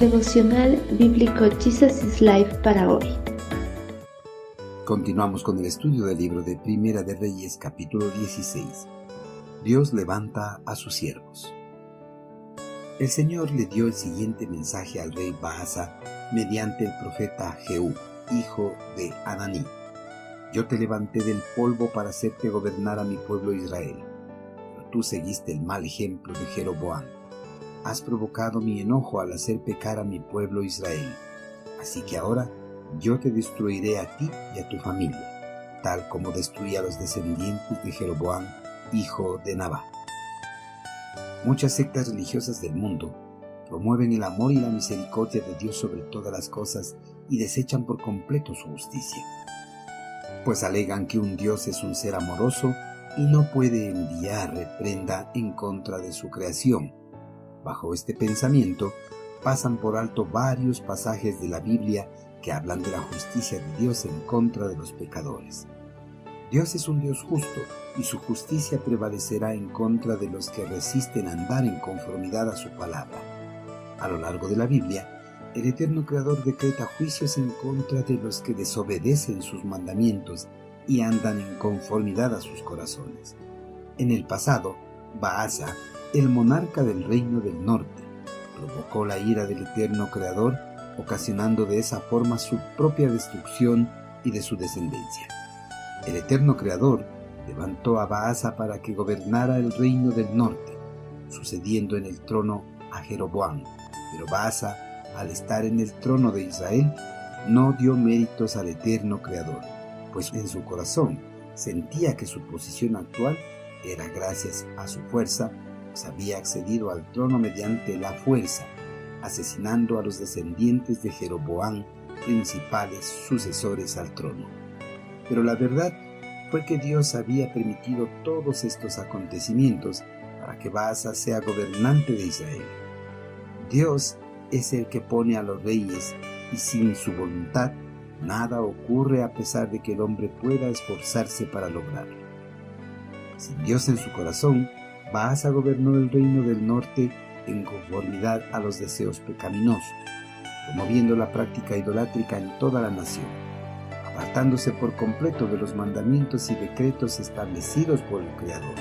Devocional Bíblico Jesus is Life para hoy. Continuamos con el estudio del libro de Primera de Reyes capítulo 16. Dios levanta a sus siervos. El Señor le dio el siguiente mensaje al rey Baasa mediante el profeta Jehú, hijo de Ananí. Yo te levanté del polvo para hacerte gobernar a mi pueblo Israel, pero tú seguiste el mal ejemplo de Jeroboam has provocado mi enojo al hacer pecar a mi pueblo Israel. Así que ahora yo te destruiré a ti y a tu familia, tal como destruí a los descendientes de Jeroboam, hijo de Nabat. Muchas sectas religiosas del mundo promueven el amor y la misericordia de Dios sobre todas las cosas y desechan por completo su justicia, pues alegan que un Dios es un ser amoroso y no puede enviar reprenda en contra de su creación Bajo este pensamiento pasan por alto varios pasajes de la Biblia que hablan de la justicia de Dios en contra de los pecadores. Dios es un Dios justo y su justicia prevalecerá en contra de los que resisten andar en conformidad a su palabra. A lo largo de la Biblia, el eterno Creador decreta juicios en contra de los que desobedecen sus mandamientos y andan en conformidad a sus corazones. En el pasado, Baasa el monarca del reino del norte, provocó la ira del eterno Creador, ocasionando de esa forma su propia destrucción y de su descendencia. El eterno Creador levantó a Baasa para que gobernara el reino del norte, sucediendo en el trono a Jeroboam. Pero Baasa, al estar en el trono de Israel, no dio méritos al eterno Creador, pues en su corazón sentía que su posición actual era gracias a su fuerza había accedido al trono mediante la fuerza, asesinando a los descendientes de Jeroboam, principales sucesores al trono. Pero la verdad fue que Dios había permitido todos estos acontecimientos para que Baasa sea gobernante de Israel. Dios es el que pone a los reyes y sin su voluntad nada ocurre a pesar de que el hombre pueda esforzarse para lograrlo. Sin Dios en su corazón, Baasa gobernó el reino del norte en conformidad a los deseos pecaminosos, promoviendo la práctica idolátrica en toda la nación, apartándose por completo de los mandamientos y decretos establecidos por el Creador.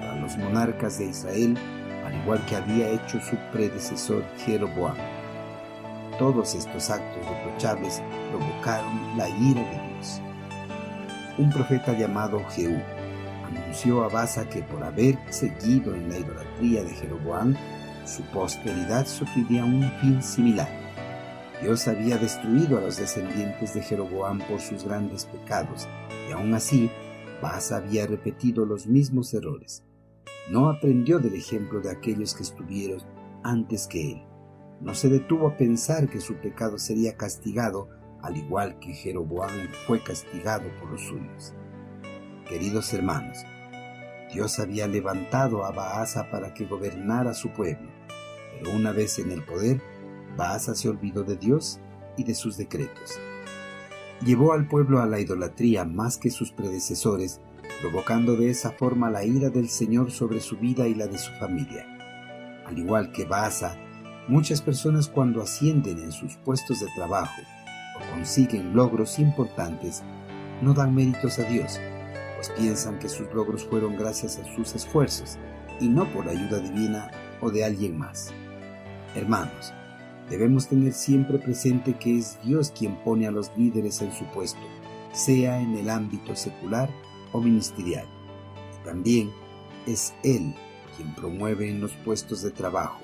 Para los monarcas de Israel, al igual que había hecho su predecesor Jeroboam. Todos estos actos reprochables provocaron la ira de Dios. Un profeta llamado Jehú anunció a Baza que por haber seguido en la idolatría de Jeroboam, su posteridad sufriría un fin similar. Dios había destruido a los descendientes de Jeroboam por sus grandes pecados, y aún así, Baza había repetido los mismos errores. No aprendió del ejemplo de aquellos que estuvieron antes que él. No se detuvo a pensar que su pecado sería castigado, al igual que Jeroboam fue castigado por los suyos. Queridos hermanos, Dios había levantado a Baasa para que gobernara su pueblo, pero una vez en el poder, Baasa se olvidó de Dios y de sus decretos. Llevó al pueblo a la idolatría más que sus predecesores, provocando de esa forma la ira del Señor sobre su vida y la de su familia. Al igual que Baasa, muchas personas cuando ascienden en sus puestos de trabajo o consiguen logros importantes, no dan méritos a Dios, pues piensan que sus logros fueron gracias a sus esfuerzos y no por ayuda divina o de alguien más. Hermanos, debemos tener siempre presente que es Dios quien pone a los líderes en su puesto, sea en el ámbito secular o ministerial. también es Él quien promueve en los puestos de trabajo.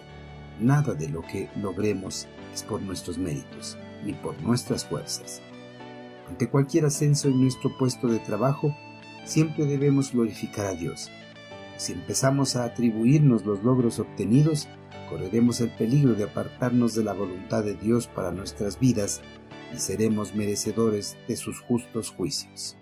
Nada de lo que logremos es por nuestros méritos ni por nuestras fuerzas. Ante cualquier ascenso en nuestro puesto de trabajo, siempre debemos glorificar a Dios. Si empezamos a atribuirnos los logros obtenidos, correremos el peligro de apartarnos de la voluntad de Dios para nuestras vidas y seremos merecedores de sus justos juicios.